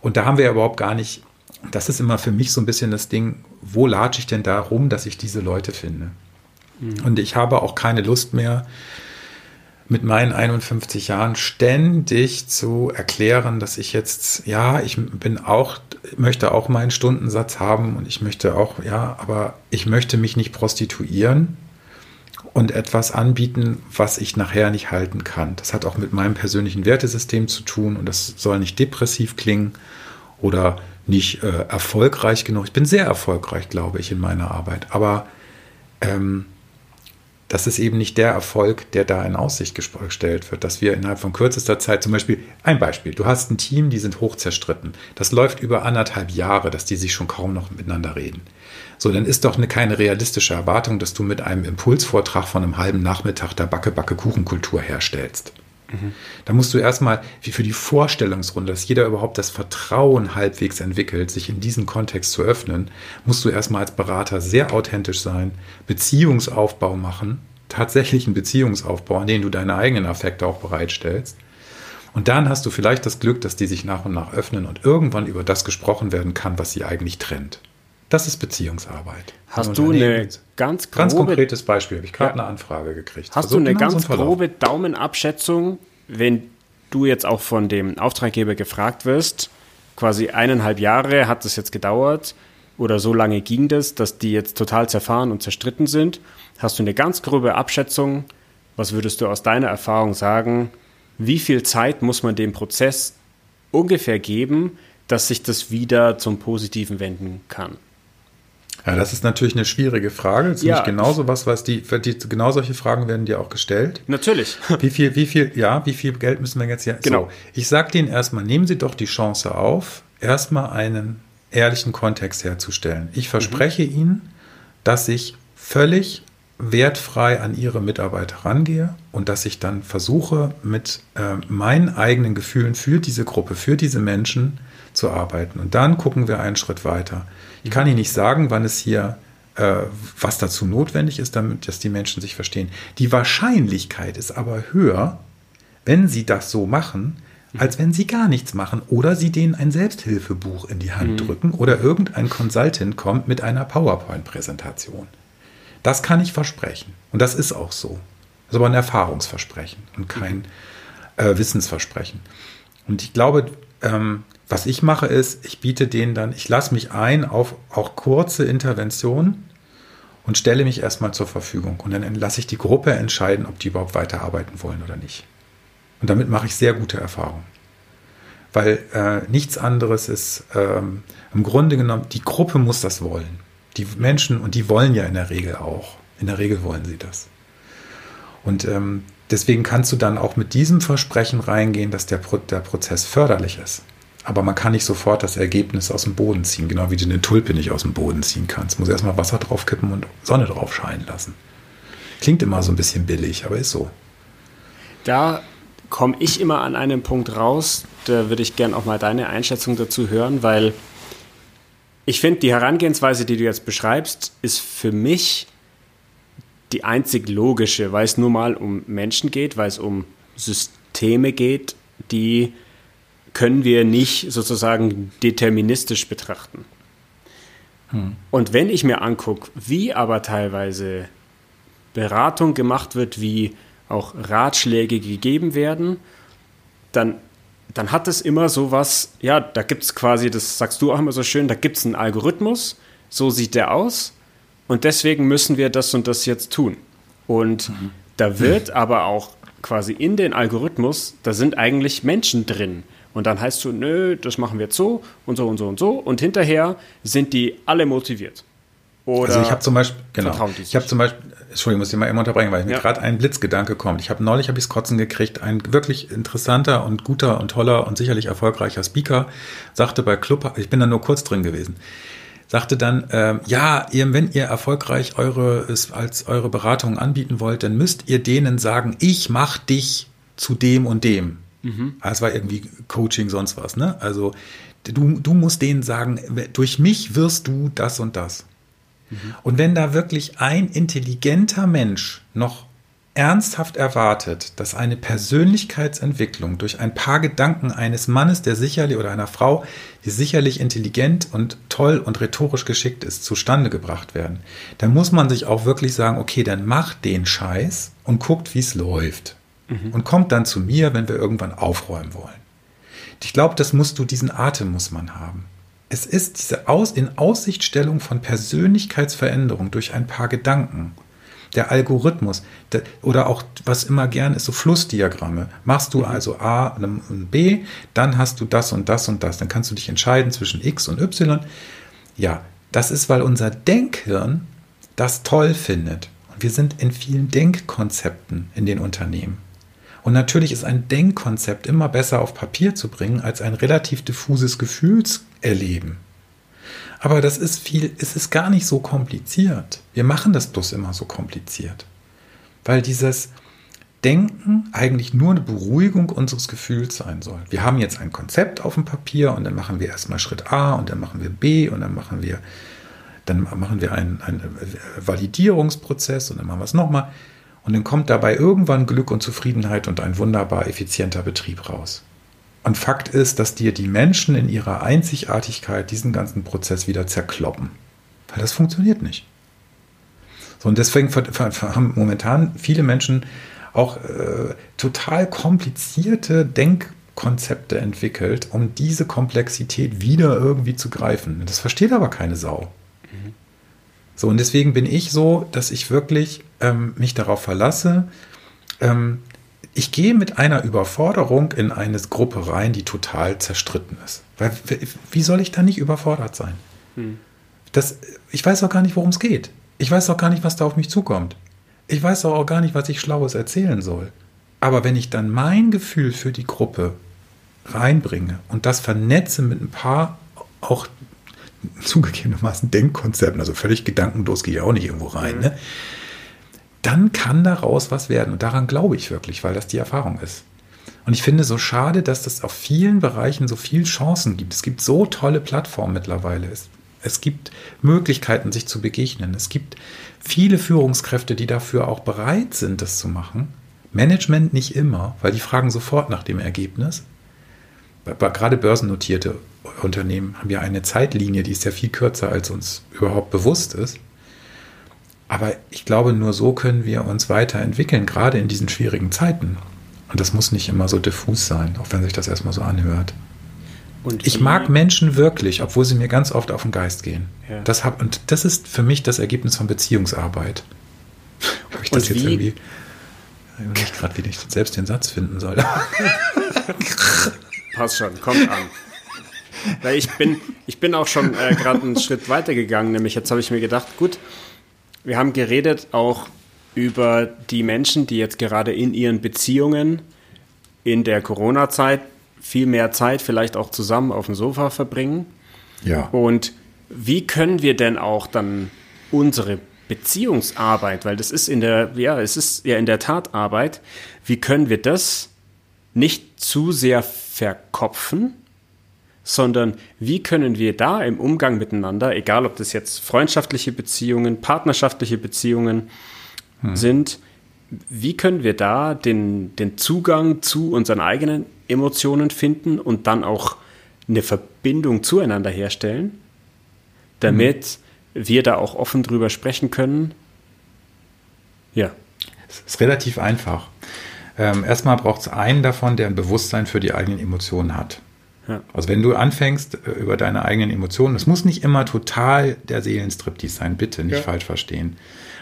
Und da haben wir ja überhaupt gar nicht, das ist immer für mich so ein bisschen das Ding, wo latsche ich denn da rum, dass ich diese Leute finde? Mhm. Und ich habe auch keine Lust mehr, mit meinen 51 Jahren ständig zu erklären, dass ich jetzt, ja, ich bin auch, möchte auch meinen Stundensatz haben und ich möchte auch, ja, aber ich möchte mich nicht prostituieren und etwas anbieten, was ich nachher nicht halten kann. Das hat auch mit meinem persönlichen Wertesystem zu tun und das soll nicht depressiv klingen oder nicht äh, erfolgreich genug. Ich bin sehr erfolgreich, glaube ich, in meiner Arbeit, aber ähm, das ist eben nicht der Erfolg, der da in Aussicht gestellt wird, dass wir innerhalb von kürzester Zeit zum Beispiel, ein Beispiel, du hast ein Team, die sind hoch zerstritten. Das läuft über anderthalb Jahre, dass die sich schon kaum noch miteinander reden. So, dann ist doch eine, keine realistische Erwartung, dass du mit einem Impulsvortrag von einem halben Nachmittag der Backe-Backe-Kuchenkultur herstellst. Da musst du erstmal, wie für die Vorstellungsrunde, dass jeder überhaupt das Vertrauen halbwegs entwickelt, sich in diesen Kontext zu öffnen, musst du erstmal als Berater sehr authentisch sein, Beziehungsaufbau machen, tatsächlichen Beziehungsaufbau, an den du deine eigenen Affekte auch bereitstellst. Und dann hast du vielleicht das Glück, dass die sich nach und nach öffnen und irgendwann über das gesprochen werden kann, was sie eigentlich trennt. Das ist Beziehungsarbeit. Hast du eine ganz grobe, ganz konkretes Beispiel? Habe ich gerade ja. eine Anfrage gekriegt. Hast Versuch du eine ganz grobe Daumenabschätzung, wenn du jetzt auch von dem Auftraggeber gefragt wirst, quasi eineinhalb Jahre hat es jetzt gedauert oder so lange ging das, dass die jetzt total zerfahren und zerstritten sind? Hast du eine ganz grobe Abschätzung? Was würdest du aus deiner Erfahrung sagen? Wie viel Zeit muss man dem Prozess ungefähr geben, dass sich das wieder zum Positiven wenden kann? Ja, das ist natürlich eine schwierige Frage. Ziemlich ja. genauso was, was die, die, genau solche Fragen werden dir auch gestellt. Natürlich. Wie viel, wie viel, ja, wie viel Geld müssen wir jetzt hier? Genau. So, ich sage denen erstmal, nehmen Sie doch die Chance auf, erstmal einen ehrlichen Kontext herzustellen. Ich verspreche mhm. Ihnen, dass ich völlig wertfrei an Ihre Mitarbeiter rangehe und dass ich dann versuche, mit äh, meinen eigenen Gefühlen für diese Gruppe, für diese Menschen zu arbeiten. Und dann gucken wir einen Schritt weiter. Ich kann Ihnen nicht sagen, wann es hier, äh, was dazu notwendig ist, damit dass die Menschen sich verstehen. Die Wahrscheinlichkeit ist aber höher, wenn Sie das so machen, als wenn Sie gar nichts machen oder Sie denen ein Selbsthilfebuch in die Hand mhm. drücken oder irgendein Consultant kommt mit einer PowerPoint-Präsentation. Das kann ich versprechen. Und das ist auch so. Das ist aber ein Erfahrungsversprechen und kein äh, Wissensversprechen. Und ich glaube, ähm, was ich mache ist, ich biete denen dann, ich lasse mich ein auf auch kurze Interventionen und stelle mich erstmal zur Verfügung. Und dann lasse ich die Gruppe entscheiden, ob die überhaupt weiterarbeiten wollen oder nicht. Und damit mache ich sehr gute Erfahrungen. Weil äh, nichts anderes ist, ähm, im Grunde genommen, die Gruppe muss das wollen. Die Menschen, und die wollen ja in der Regel auch. In der Regel wollen sie das. Und ähm, deswegen kannst du dann auch mit diesem Versprechen reingehen, dass der, Pro der Prozess förderlich ist. Aber man kann nicht sofort das Ergebnis aus dem Boden ziehen, genau wie du eine Tulpe nicht aus dem Boden ziehen kannst. Muss erstmal Wasser draufkippen und Sonne drauf scheinen lassen. Klingt immer so ein bisschen billig, aber ist so. da komme ich immer an einem Punkt raus, da würde ich gerne auch mal deine Einschätzung dazu hören, weil ich finde, die Herangehensweise, die du jetzt beschreibst, ist für mich die einzig logische, weil es nur mal um Menschen geht, weil es um Systeme geht, die können wir nicht sozusagen deterministisch betrachten. Hm. Und wenn ich mir angucke, wie aber teilweise Beratung gemacht wird, wie auch Ratschläge gegeben werden, dann, dann hat es immer so was, ja, da gibt es quasi, das sagst du auch immer so schön, da gibt es einen Algorithmus, so sieht der aus und deswegen müssen wir das und das jetzt tun. Und mhm. da wird aber auch quasi in den Algorithmus, da sind eigentlich Menschen drin. Und dann heißt du, nö, das machen wir jetzt so und so und so und so. Und hinterher sind die alle motiviert. Oder also ich habe zum Beispiel, genau, ich habe zum Beispiel, Entschuldigung, muss ich mal immer unterbrechen, weil ja. mir gerade ein Blitzgedanke kommt. Ich habe neulich habe ich's kotzen gekriegt. Ein wirklich interessanter und guter und toller und sicherlich erfolgreicher Speaker sagte bei Club, ich bin da nur kurz drin gewesen, sagte dann, ähm, ja, ihr, wenn ihr erfolgreich eure es als eure Beratung anbieten wollt, dann müsst ihr denen sagen, ich mach dich zu dem und dem. Mhm. Ah, es war irgendwie Coaching, sonst was, ne? Also du, du musst denen sagen, durch mich wirst du das und das. Und wenn da wirklich ein intelligenter Mensch noch ernsthaft erwartet, dass eine Persönlichkeitsentwicklung durch ein paar Gedanken eines Mannes, der sicherlich oder einer Frau, die sicherlich intelligent und toll und rhetorisch geschickt ist, zustande gebracht werden, dann muss man sich auch wirklich sagen, okay, dann macht den Scheiß und guckt, wie es läuft. Mhm. Und kommt dann zu mir, wenn wir irgendwann aufräumen wollen. Ich glaube, das musst du, diesen Atem muss man haben. Es ist diese Aus in Aussichtstellung von Persönlichkeitsveränderung durch ein paar Gedanken. Der Algorithmus der, oder auch, was immer gern ist, so Flussdiagramme. Machst du mhm. also A und B, dann hast du das und das und das. Dann kannst du dich entscheiden zwischen X und Y. Ja, das ist, weil unser Denkhirn das toll findet. Und wir sind in vielen Denkkonzepten in den Unternehmen. Und natürlich ist ein Denkkonzept immer besser auf Papier zu bringen als ein relativ diffuses Gefühlserleben. Aber das ist viel, es ist gar nicht so kompliziert. Wir machen das bloß immer so kompliziert. Weil dieses Denken eigentlich nur eine Beruhigung unseres Gefühls sein soll. Wir haben jetzt ein Konzept auf dem Papier und dann machen wir erstmal Schritt A und dann machen wir B und dann machen wir, dann machen wir einen, einen Validierungsprozess und dann machen wir es nochmal. Und dann kommt dabei irgendwann Glück und Zufriedenheit und ein wunderbar effizienter Betrieb raus. Und Fakt ist, dass dir die Menschen in ihrer Einzigartigkeit diesen ganzen Prozess wieder zerkloppen. Weil das funktioniert nicht. So, und deswegen haben momentan viele Menschen auch äh, total komplizierte Denkkonzepte entwickelt, um diese Komplexität wieder irgendwie zu greifen. Das versteht aber keine Sau. So, und deswegen bin ich so, dass ich wirklich ähm, mich darauf verlasse, ähm, ich gehe mit einer Überforderung in eine Gruppe rein, die total zerstritten ist. Weil, wie soll ich da nicht überfordert sein? Hm. Das, ich weiß auch gar nicht, worum es geht. Ich weiß auch gar nicht, was da auf mich zukommt. Ich weiß auch gar nicht, was ich Schlaues erzählen soll. Aber wenn ich dann mein Gefühl für die Gruppe reinbringe und das vernetze mit ein paar auch zugegebenermaßen Denkkonzepten, also völlig gedankenlos gehe ich auch nicht irgendwo rein, mhm. ne? dann kann daraus was werden. Und daran glaube ich wirklich, weil das die Erfahrung ist. Und ich finde so schade, dass das auf vielen Bereichen so viele Chancen gibt. Es gibt so tolle Plattformen mittlerweile. Es, es gibt Möglichkeiten, sich zu begegnen. Es gibt viele Führungskräfte, die dafür auch bereit sind, das zu machen. Management nicht immer, weil die fragen sofort nach dem Ergebnis. Gerade börsennotierte Unternehmen haben ja eine Zeitlinie, die ist ja viel kürzer, als uns überhaupt bewusst ist. Aber ich glaube, nur so können wir uns weiterentwickeln, gerade in diesen schwierigen Zeiten. Und das muss nicht immer so diffus sein, auch wenn sich das erstmal so anhört. Und ich mag Menschen wirklich, obwohl sie mir ganz oft auf den Geist gehen. Ja. Das hab, und das ist für mich das Ergebnis von Beziehungsarbeit. Ob ich das und jetzt wie? irgendwie. Ich weiß gerade, wie ich selbst den Satz finden soll. Passt schon, kommt an. Weil ich bin, ich bin auch schon äh, gerade einen Schritt weiter gegangen, nämlich jetzt habe ich mir gedacht, gut, wir haben geredet auch über die Menschen, die jetzt gerade in ihren Beziehungen in der Corona-Zeit viel mehr Zeit vielleicht auch zusammen auf dem Sofa verbringen. Ja. Und wie können wir denn auch dann unsere Beziehungsarbeit, weil das ist in der, ja, es ist ja in der Tat Arbeit. Wie können wir das nicht zu sehr verkopfen, sondern wie können wir da im Umgang miteinander, egal ob das jetzt freundschaftliche Beziehungen, partnerschaftliche Beziehungen hm. sind, wie können wir da den, den Zugang zu unseren eigenen Emotionen finden und dann auch eine Verbindung zueinander herstellen, damit hm. wir da auch offen drüber sprechen können? Ja. Es ist relativ einfach. Ähm, erstmal braucht es einen davon, der ein Bewusstsein für die eigenen Emotionen hat. Ja. Also wenn du anfängst äh, über deine eigenen Emotionen, es muss nicht immer total der Seelenstriptease sein, bitte nicht ja. falsch verstehen.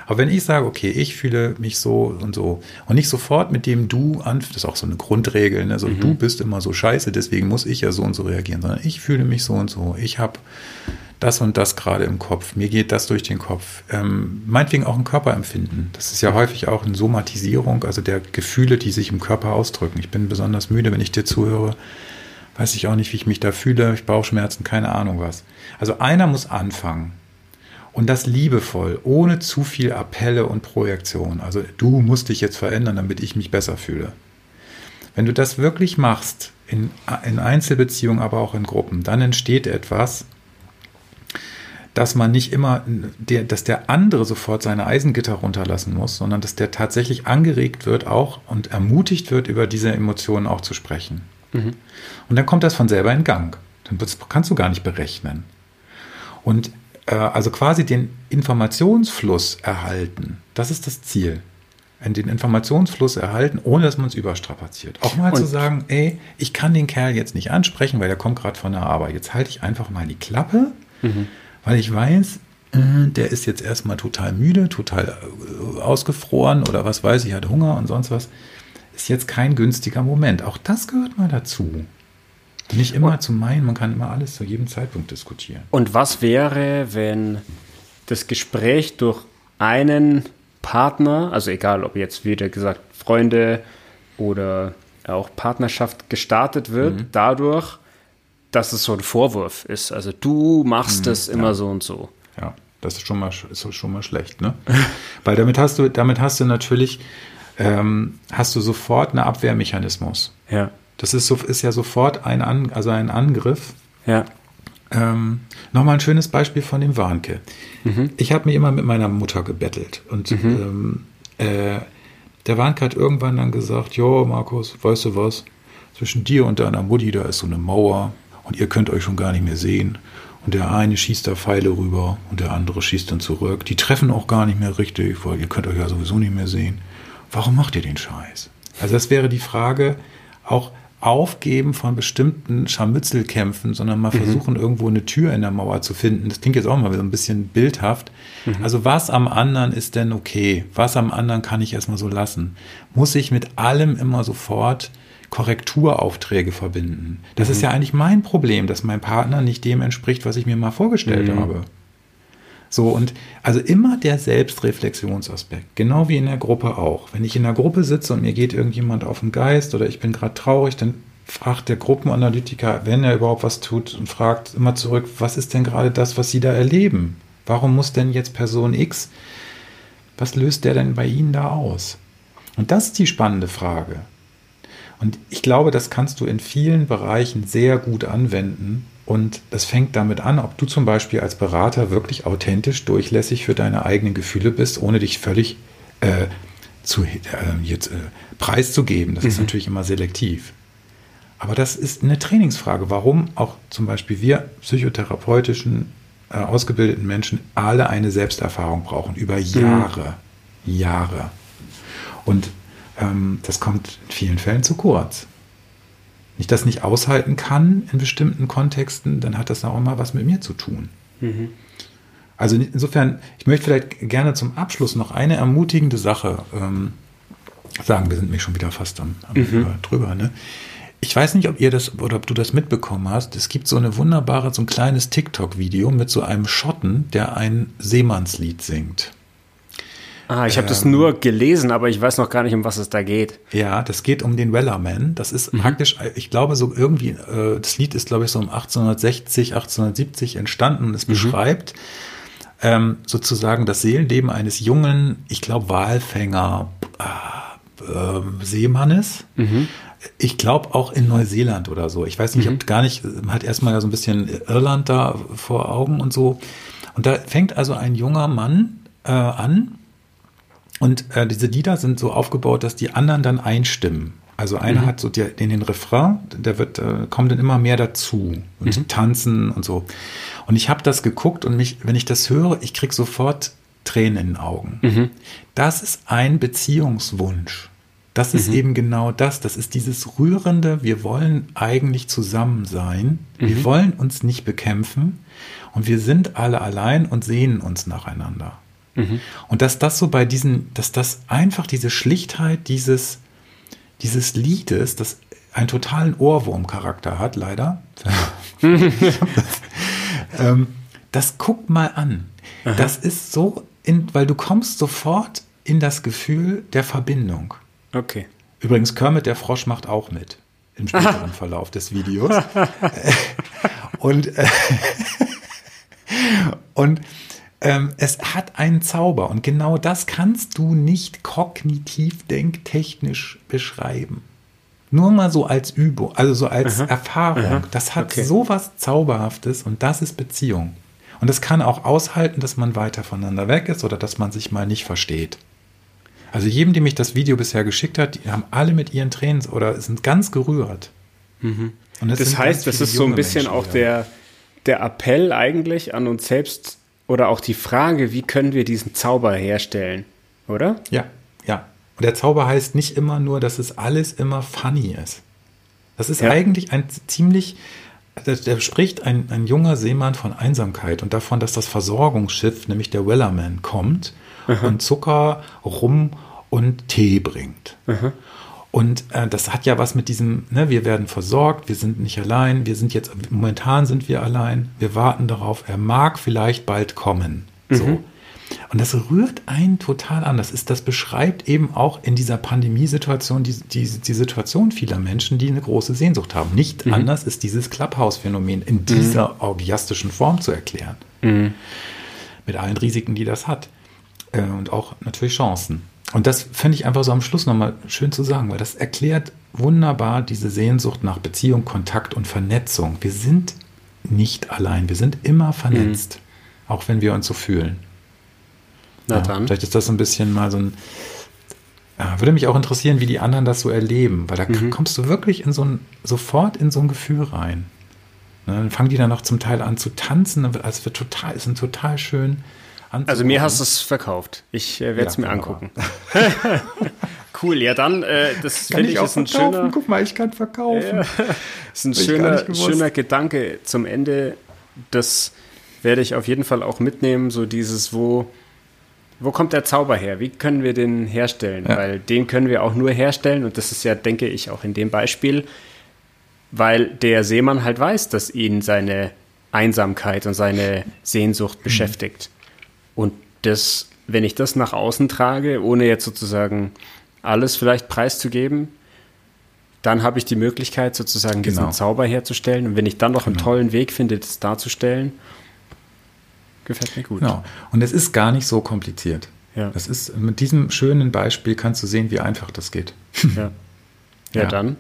Aber wenn ich sage, okay, ich fühle mich so und so und nicht sofort mit dem du an, das ist auch so eine Grundregel, ne? so mhm. du bist immer so scheiße, deswegen muss ich ja so und so reagieren, sondern ich fühle mich so und so, ich habe das und das gerade im Kopf, mir geht das durch den Kopf. Ähm, meinetwegen auch ein Körperempfinden. Das ist ja häufig auch eine Somatisierung, also der Gefühle, die sich im Körper ausdrücken. Ich bin besonders müde, wenn ich dir zuhöre weiß ich auch nicht, wie ich mich da fühle, ich Bauchschmerzen, keine Ahnung was. Also einer muss anfangen. Und das liebevoll, ohne zu viel Appelle und Projektion. Also du musst dich jetzt verändern, damit ich mich besser fühle. Wenn du das wirklich machst, in, in Einzelbeziehungen, aber auch in Gruppen, dann entsteht etwas, dass man nicht immer, der, dass der andere sofort seine Eisengitter runterlassen muss, sondern dass der tatsächlich angeregt wird auch und ermutigt wird, über diese Emotionen auch zu sprechen. Mhm. Und dann kommt das von selber in Gang. Dann kannst du gar nicht berechnen. Und äh, also quasi den Informationsfluss erhalten, das ist das Ziel. Den Informationsfluss erhalten, ohne dass man es überstrapaziert. Auch mal und zu sagen, ey, ich kann den Kerl jetzt nicht ansprechen, weil der kommt gerade von der Arbeit. Jetzt halte ich einfach mal die Klappe, mhm. weil ich weiß, äh, der ist jetzt erstmal total müde, total äh, ausgefroren oder was weiß ich, hat Hunger und sonst was ist jetzt kein günstiger Moment. Auch das gehört mal dazu. Nicht immer zu meinen, man kann immer alles zu jedem Zeitpunkt diskutieren. Und was wäre, wenn das Gespräch durch einen Partner, also egal ob jetzt wieder gesagt Freunde oder auch Partnerschaft gestartet wird, mhm. dadurch, dass es so ein Vorwurf ist. Also du machst mhm, es immer ja. so und so. Ja, das ist schon mal, ist schon mal schlecht, ne? Weil damit hast du, damit hast du natürlich ähm, hast du sofort einen Abwehrmechanismus. Ja. Das ist, so, ist ja sofort ein, An, also ein Angriff. Ja. Ähm, Nochmal ein schönes Beispiel von dem Warnke. Mhm. Ich habe mich immer mit meiner Mutter gebettelt und mhm. ähm, äh, der Warnke hat irgendwann dann gesagt, jo Markus, weißt du was, zwischen dir und deiner Mutti, da ist so eine Mauer und ihr könnt euch schon gar nicht mehr sehen. Und der eine schießt da Pfeile rüber und der andere schießt dann zurück. Die treffen auch gar nicht mehr richtig, weil ihr könnt euch ja sowieso nicht mehr sehen warum macht ihr den Scheiß? Also das wäre die Frage, auch Aufgeben von bestimmten Scharmützelkämpfen, sondern mal mhm. versuchen, irgendwo eine Tür in der Mauer zu finden. Das klingt jetzt auch mal so ein bisschen bildhaft. Mhm. Also was am anderen ist denn okay? Was am anderen kann ich erstmal so lassen? Muss ich mit allem immer sofort Korrekturaufträge verbinden? Das mhm. ist ja eigentlich mein Problem, dass mein Partner nicht dem entspricht, was ich mir mal vorgestellt mhm. habe. So, und also immer der Selbstreflexionsaspekt, genau wie in der Gruppe auch. Wenn ich in der Gruppe sitze und mir geht irgendjemand auf den Geist oder ich bin gerade traurig, dann fragt der Gruppenanalytiker, wenn er überhaupt was tut, und fragt immer zurück, was ist denn gerade das, was Sie da erleben? Warum muss denn jetzt Person X, was löst der denn bei Ihnen da aus? Und das ist die spannende Frage. Und ich glaube, das kannst du in vielen Bereichen sehr gut anwenden, und das fängt damit an, ob du zum Beispiel als Berater wirklich authentisch, durchlässig für deine eigenen Gefühle bist, ohne dich völlig äh, zu, äh, jetzt, äh, preiszugeben. Das mhm. ist natürlich immer selektiv. Aber das ist eine Trainingsfrage, warum auch zum Beispiel wir psychotherapeutischen, äh, ausgebildeten Menschen alle eine Selbsterfahrung brauchen, über Jahre. Mhm. Jahre. Und ähm, das kommt in vielen Fällen zu kurz ich das nicht aushalten kann in bestimmten Kontexten, dann hat das auch immer was mit mir zu tun. Mhm. Also insofern, ich möchte vielleicht gerne zum Abschluss noch eine ermutigende Sache ähm, sagen. Wir sind nämlich schon wieder fast am, am mhm. drüber. Ne? Ich weiß nicht, ob ihr das oder ob du das mitbekommen hast. Es gibt so eine wunderbare, so ein kleines TikTok-Video mit so einem Schotten, der ein Seemannslied singt. Ah, ich habe ähm, das nur gelesen, aber ich weiß noch gar nicht, um was es da geht. Ja, das geht um den Wellerman. Das ist mhm. praktisch, ich glaube, so irgendwie, äh, das Lied ist, glaube ich, so um 1860, 1870 entstanden und es mhm. beschreibt ähm, sozusagen das Seelenleben eines jungen, ich glaube, Walfänger äh, äh, Seemannes. Mhm. Ich glaube auch in Neuseeland oder so. Ich weiß nicht, Mhm. ob gar nicht, man hat erstmal ja so ein bisschen Irland da vor Augen und so. Und da fängt also ein junger Mann äh, an und äh, diese Lieder sind so aufgebaut, dass die anderen dann einstimmen. Also einer Mhm. hat so die, den, den Refrain, der wird, äh, kommt dann immer mehr dazu und Mhm. tanzen und so. Und ich habe das geguckt und mich, wenn ich das höre, ich krieg sofort Tränen in den Augen. Mhm. Das ist ein Beziehungswunsch. Das ist Mhm. eben genau das. Das ist dieses rührende, wir wollen eigentlich zusammen sein. Mhm. Wir wollen uns nicht bekämpfen und wir sind alle allein und sehnen uns nacheinander. Mhm. Und dass das so bei diesen, dass das einfach diese Schlichtheit dieses, dieses Liedes, das einen totalen Ohrwurmcharakter hat, leider. ähm, das guck mal an. Das ist so, in, weil du kommst sofort in das Gefühl der Verbindung. Okay. Übrigens, Kermit der Frosch macht auch mit im späteren Verlauf des Videos. und äh, und ähm, es hat einen Zauber und genau das kannst du nicht kognitiv denktechnisch beschreiben. Nur mal so als Übung, also so als Erfahrung. aha, Das hat okay. so was Zauberhaftes und das ist Beziehung. Und das kann auch aushalten, dass man weiter voneinander weg ist oder dass man sich mal nicht versteht. Also jedem, dem mich das Video bisher geschickt hat, die haben alle mit ihren Tränen oder sind ganz gerührt. Und Das heißt, das ist so ein bisschen Menschen auch der, der Appell eigentlich an uns selbst oder auch die Frage, wie können wir diesen Zauber herstellen, oder? Ja, ja. Und der Zauber heißt nicht immer nur, dass es alles immer funny ist. Das ist Ja. eigentlich ein ziemlich, da, spricht ein, ein junger Seemann von Einsamkeit und davon, dass das Versorgungsschiff, nämlich der Wellerman, kommt und Zucker, Rum und Tee bringt. Und äh, das hat ja was mit diesem, ne, wir werden versorgt, wir sind nicht allein, wir sind jetzt, momentan sind wir allein, wir warten darauf, er mag vielleicht bald kommen. So. Und das rührt einen total an. Das ist, das beschreibt eben auch in dieser Pandemiesituation die, die, die Situation vieler Menschen, die eine große Sehnsucht haben. Nicht anders ist dieses Clubhouse-Phänomen in dieser orgiastischen Form zu erklären. Mit allen Risiken, die das hat. Äh, und auch natürlich Chancen. Und das finde ich einfach so am Schluss nochmal schön zu sagen, weil das erklärt wunderbar diese Sehnsucht nach Beziehung, Kontakt und Vernetzung. Wir sind nicht allein, wir sind immer vernetzt, auch wenn wir uns so fühlen. Na Ja, dann. Vielleicht ist das so ein bisschen mal so ein. Ja, würde mich auch interessieren, wie die anderen das so erleben, weil da Mhm. kommst du wirklich in so ein, sofort in so ein Gefühl rein. Ne, dann fangen die dann noch zum Teil an zu tanzen, also es wird total, es sind total schön anzugucken. Also mir hast du es verkauft. Ich äh, werde es Ja, mir angucken. cool, ja dann, äh, das finde ich ich auch ist ein schöner, Guck mal, ich kann verkaufen. ist ein schöner, schöner Gedanke zum Ende. Das werde ich auf jeden Fall auch mitnehmen, so dieses, wo, wo kommt der Zauber her? Wie können wir den herstellen? Ja. Weil den können wir auch nur herstellen und das ist ja, denke ich, auch in dem Beispiel, weil der Seemann halt weiß, dass ihn seine Einsamkeit und seine Sehnsucht Mhm. beschäftigt. Und das, wenn ich das nach außen trage, ohne jetzt sozusagen alles vielleicht preiszugeben, dann habe ich die Möglichkeit, sozusagen diesen Genau. Zauber herzustellen. Und wenn ich dann noch einen Genau. tollen Weg finde, das darzustellen, gefällt mir gut. Genau. Und es ist gar nicht so kompliziert. Ja. Das ist, mit diesem schönen Beispiel kannst du sehen, wie einfach das geht. Ja. Ja, Ja. dann.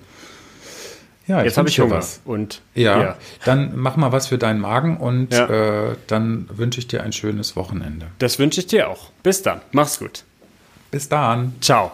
Ja, Jetzt habe ich Hunger. was. Und Ja, dann mach mal was für deinen Magen und Ja. äh, dann wünsche ich dir ein schönes Wochenende. das wünsche ich dir auch. Bis dann. Mach's gut. Bis dann. Ciao.